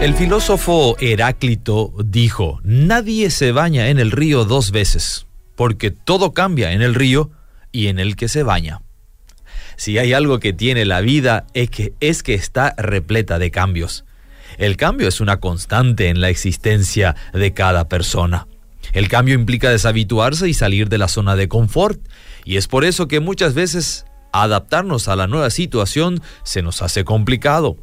El filósofo Heráclito dijo, nadie se baña en el río dos veces, porque todo cambia en el río y en el que se baña. Si hay algo que tiene la vida es que, es que está repleta de cambios. El cambio es una constante en la existencia de cada persona. El cambio implica deshabituarse y salir de la zona de confort, y es por eso que muchas veces adaptarnos a la nueva situación se nos hace complicado.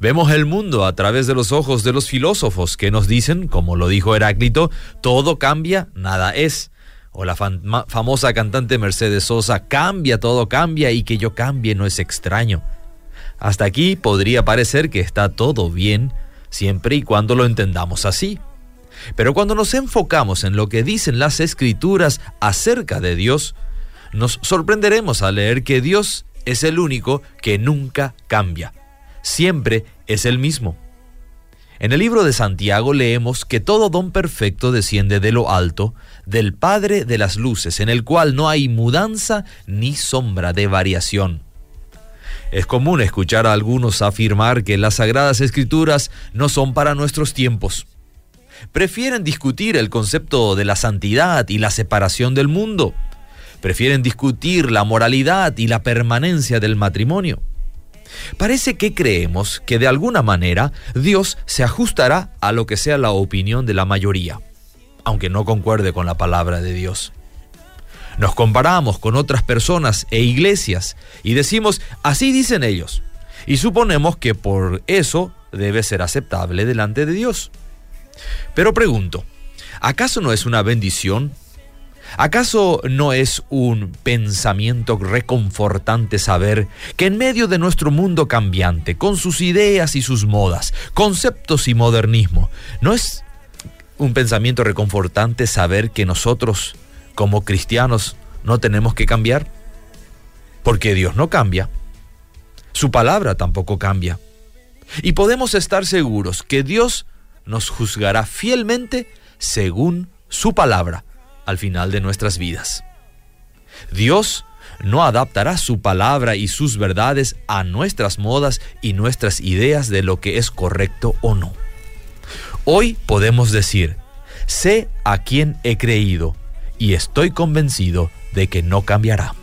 Vemos el mundo a través de los ojos de los filósofos que nos dicen, como lo dijo Heráclito, todo cambia, nada es. O la famosa cantante Mercedes Sosa, cambia, todo cambia y que yo cambie no es extraño. Hasta aquí podría parecer que está todo bien, siempre y cuando lo entendamos así. Pero cuando nos enfocamos en lo que dicen las escrituras acerca de Dios, nos sorprenderemos al leer que Dios es el único que nunca cambia siempre es el mismo. En el libro de Santiago leemos que todo don perfecto desciende de lo alto, del Padre de las Luces, en el cual no hay mudanza ni sombra de variación. Es común escuchar a algunos afirmar que las sagradas escrituras no son para nuestros tiempos. Prefieren discutir el concepto de la santidad y la separación del mundo. Prefieren discutir la moralidad y la permanencia del matrimonio. Parece que creemos que de alguna manera Dios se ajustará a lo que sea la opinión de la mayoría, aunque no concuerde con la palabra de Dios. Nos comparamos con otras personas e iglesias y decimos, así dicen ellos, y suponemos que por eso debe ser aceptable delante de Dios. Pero pregunto, ¿acaso no es una bendición ¿Acaso no es un pensamiento reconfortante saber que en medio de nuestro mundo cambiante, con sus ideas y sus modas, conceptos y modernismo, no es un pensamiento reconfortante saber que nosotros, como cristianos, no tenemos que cambiar? Porque Dios no cambia. Su palabra tampoco cambia. Y podemos estar seguros que Dios nos juzgará fielmente según su palabra al final de nuestras vidas. Dios no adaptará su palabra y sus verdades a nuestras modas y nuestras ideas de lo que es correcto o no. Hoy podemos decir, sé a quién he creído y estoy convencido de que no cambiará.